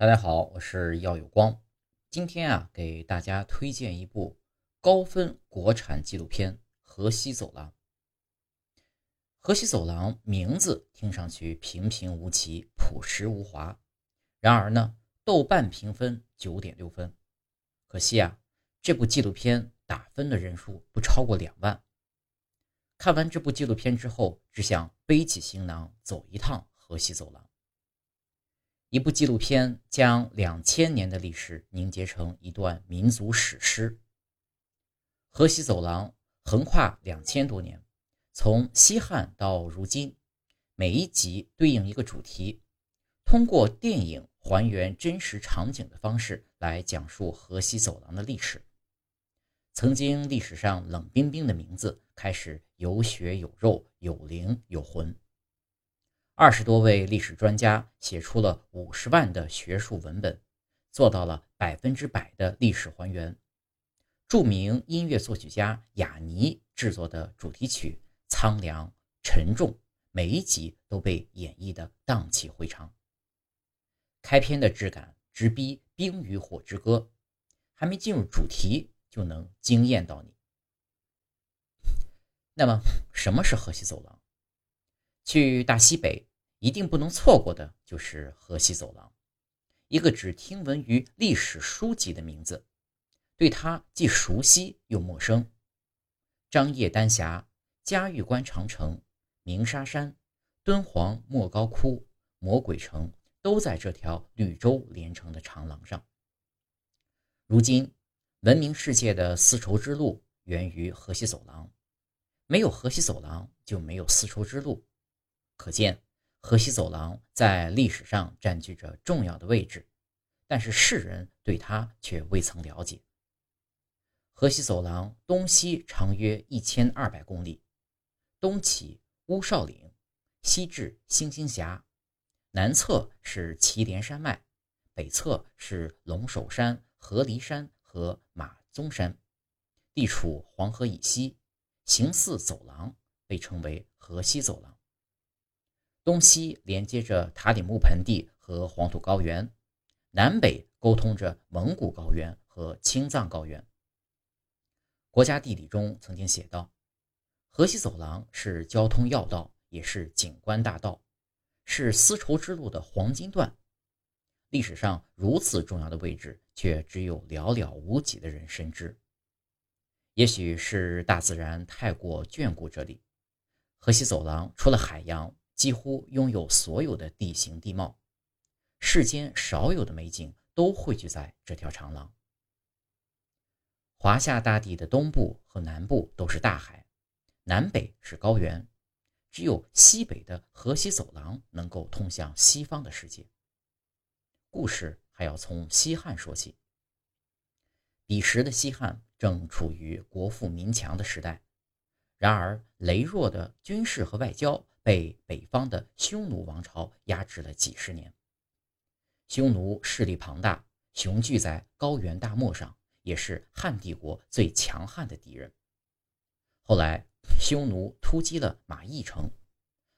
大家好，我是耀有光。今天啊，给大家推荐一部高分国产纪录片《河西走廊》。《河西走廊》名字听上去平平无奇、朴实无华，然而呢，豆瓣评分九点六分。可惜啊，这部纪录片打分的人数不超过两万。看完这部纪录片之后，只想背起行囊走一趟河西走廊。一部纪录片将两千年的历史凝结成一段民族史诗。河西走廊横跨两千多年，从西汉到如今，每一集对应一个主题，通过电影还原真实场景的方式来讲述河西走廊的历史。曾经历史上冷冰冰的名字，开始有血有肉、有灵有魂。二十多位历史专家写出了五十万的学术文本，做到了百分之百的历史还原。著名音乐作曲家雅尼制作的主题曲苍凉沉重，每一集都被演绎的荡气回肠。开篇的质感直逼《冰与火之歌》，还没进入主题就能惊艳到你。那么，什么是河西走廊？去大西北。一定不能错过的就是河西走廊，一个只听闻于历史书籍的名字，对它既熟悉又陌生。张掖丹霞、嘉峪关长城、鸣沙山、敦煌莫高窟、魔鬼城，都在这条绿洲连成的长廊上。如今，闻名世界的丝绸之路源于河西走廊，没有河西走廊就没有丝绸之路，可见。河西走廊在历史上占据着重要的位置，但是世人对它却未曾了解。河西走廊东西长约一千二百公里，东起乌哨岭，西至星星峡，南侧是祁连山脉，北侧是龙首山、河狸山和马鬃山，地处黄河以西，形似走廊，被称为河西走廊。东西连接着塔里木盆地和黄土高原，南北沟通着蒙古高原和青藏高原。国家地理中曾经写道：“河西走廊是交通要道，也是景观大道，是丝绸之路的黄金段。”历史上如此重要的位置，却只有寥寥无几的人深知。也许是大自然太过眷顾这里，河西走廊除了海洋。几乎拥有所有的地形地貌，世间少有的美景都汇聚在这条长廊。华夏大地的东部和南部都是大海，南北是高原，只有西北的河西走廊能够通向西方的世界。故事还要从西汉说起。彼时的西汉正处于国富民强的时代，然而羸弱的军事和外交。被北方的匈奴王朝压制了几十年。匈奴势力庞大，雄踞在高原大漠上，也是汉帝国最强悍的敌人。后来，匈奴突击了马邑城，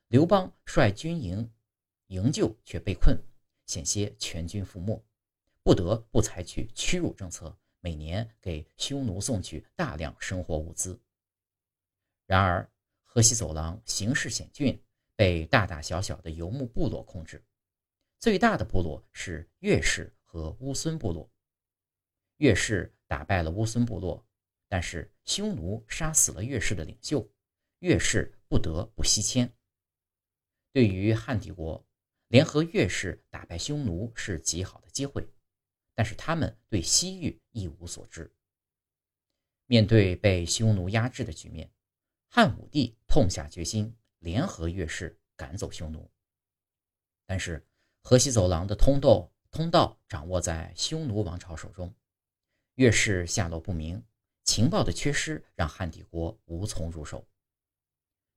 刘邦率军营营救，却被困，险些全军覆没，不得不采取屈辱政策，每年给匈奴送去大量生活物资。然而，河西走廊形势险峻，被大大小小的游牧部落控制。最大的部落是岳氏和乌孙部落。岳氏打败了乌孙部落，但是匈奴杀死了岳氏的领袖，岳氏不得不西迁。对于汉帝国，联合岳氏打败匈奴是极好的机会，但是他们对西域一无所知。面对被匈奴压制的局面。汉武帝痛下决心，联合岳氏赶走匈奴。但是河西走廊的通道通道掌握在匈奴王朝手中，岳氏下落不明，情报的缺失让汉帝国无从入手。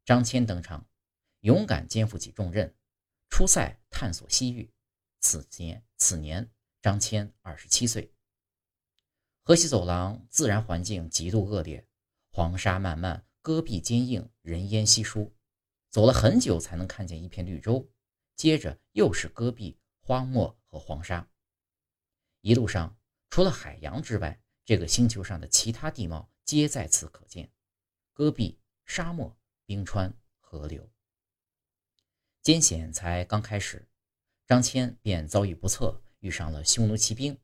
张骞登场，勇敢肩负起重任，出塞探索西域。此年此年，张骞二十七岁。河西走廊自然环境极度恶劣，黄沙漫漫。戈壁坚硬，人烟稀疏，走了很久才能看见一片绿洲，接着又是戈壁、荒漠和黄沙。一路上除了海洋之外，这个星球上的其他地貌皆在此可见：戈壁、沙漠、冰川、河流。艰险才刚开始，张骞便遭遇不测，遇上了匈奴骑兵。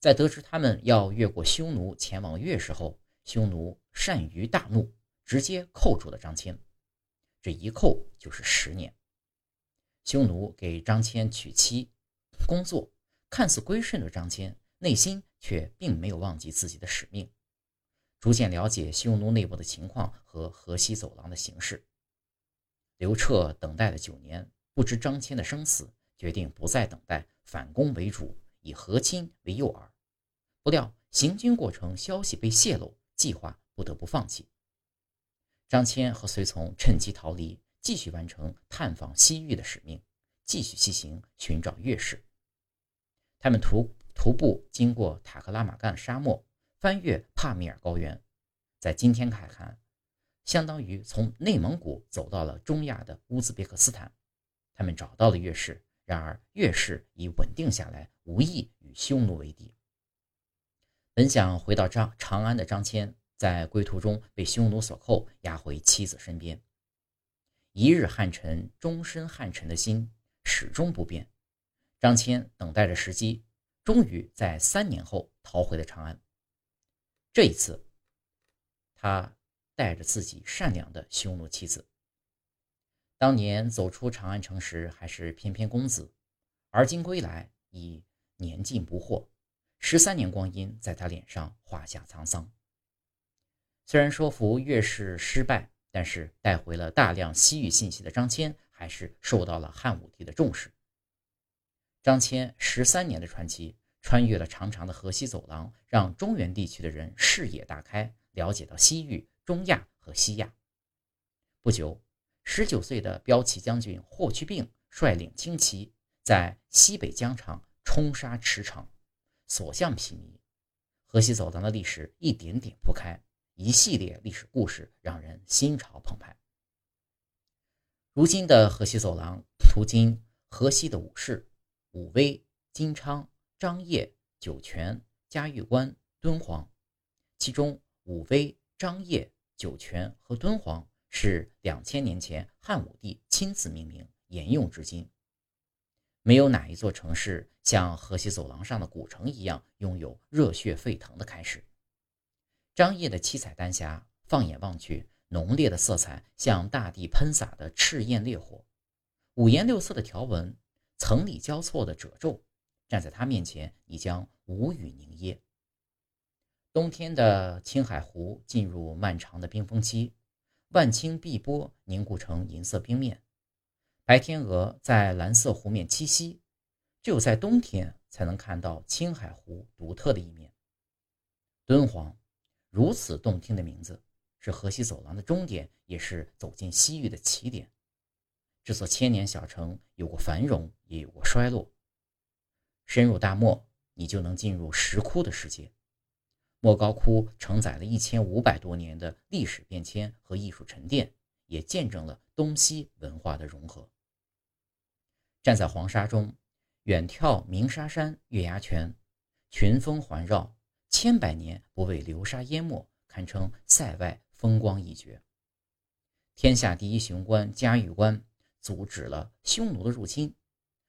在得知他们要越过匈奴前往越氏后，匈奴善于大怒，直接扣住了张骞。这一扣就是十年。匈奴给张骞娶妻、工作，看似归顺的张骞，内心却并没有忘记自己的使命。逐渐了解匈奴内部的情况和河西走廊的形势。刘彻等待了九年，不知张骞的生死，决定不再等待，反攻为主，以和亲为诱饵。不料行军过程消息被泄露，计划不得不放弃。张骞和随从趁机逃离，继续完成探访西域的使命，继续西行寻找月氏。他们徒徒步经过塔克拉玛干沙漠，翻越帕米尔高原，在今天看看。相当于从内蒙古走到了中亚的乌兹别克斯坦，他们找到了月氏，然而月氏已稳定下来，无意与匈奴为敌。本想回到张长安的张骞，在归途中被匈奴所扣，押回妻子身边。一日汉臣，终身汉臣的心始终不变。张骞等待着时机，终于在三年后逃回了长安。这一次，他。带着自己善良的匈奴妻子，当年走出长安城时还是翩翩公子，而今归来已年近不惑，十三年光阴在他脸上画下沧桑。虽然说服越是失败，但是带回了大量西域信息的张骞还是受到了汉武帝的重视。张骞十三年的传奇，穿越了长长的河西走廊，让中原地区的人视野大开，了解到西域。中亚和西亚。不久，十九岁的骠骑将军霍去病率领轻骑在西北疆场冲杀驰骋，所向披靡。河西走廊的历史一点点铺开，一系列历史故事让人心潮澎湃。如今的河西走廊途经河西的武士武威、金昌、张掖、酒泉、嘉峪关、敦煌，其中武威、张掖。酒泉和敦煌是两千年前汉武帝亲自命名，沿用至今。没有哪一座城市像河西走廊上的古城一样，拥有热血沸腾的开始。张掖的七彩丹霞，放眼望去，浓烈的色彩像大地喷洒的赤焰烈火，五颜六色的条纹，层理交错的褶皱，站在它面前，你将无语凝噎。冬天的青海湖进入漫长的冰封期，万顷碧波凝固成银色冰面，白天鹅在蓝色湖面栖息。只有在冬天才能看到青海湖独特的一面。敦煌，如此动听的名字，是河西走廊的终点，也是走进西域的起点。这座千年小城有过繁荣，也有过衰落。深入大漠，你就能进入石窟的世界。莫高窟承载了一千五百多年的历史变迁和艺术沉淀，也见证了东西文化的融合。站在黄沙中，远眺鸣沙山、月牙泉，群峰环绕，千百年不被流沙淹没，堪称塞外风光一绝。天下第一雄关嘉峪关，阻止了匈奴的入侵。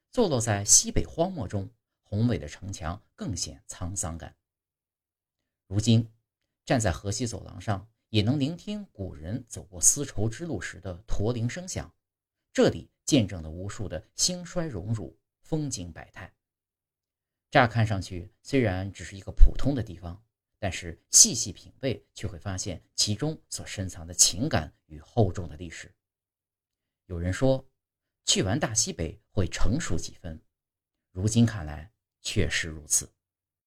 坐落在西北荒漠中，宏伟的城墙更显沧桑感。如今，站在河西走廊上，也能聆听古人走过丝绸之路时的驼铃声响。这里见证了无数的兴衰荣辱、风景百态。乍看上去，虽然只是一个普通的地方，但是细细品味，却会发现其中所深藏的情感与厚重的历史。有人说，去完大西北会成熟几分，如今看来，确实如此。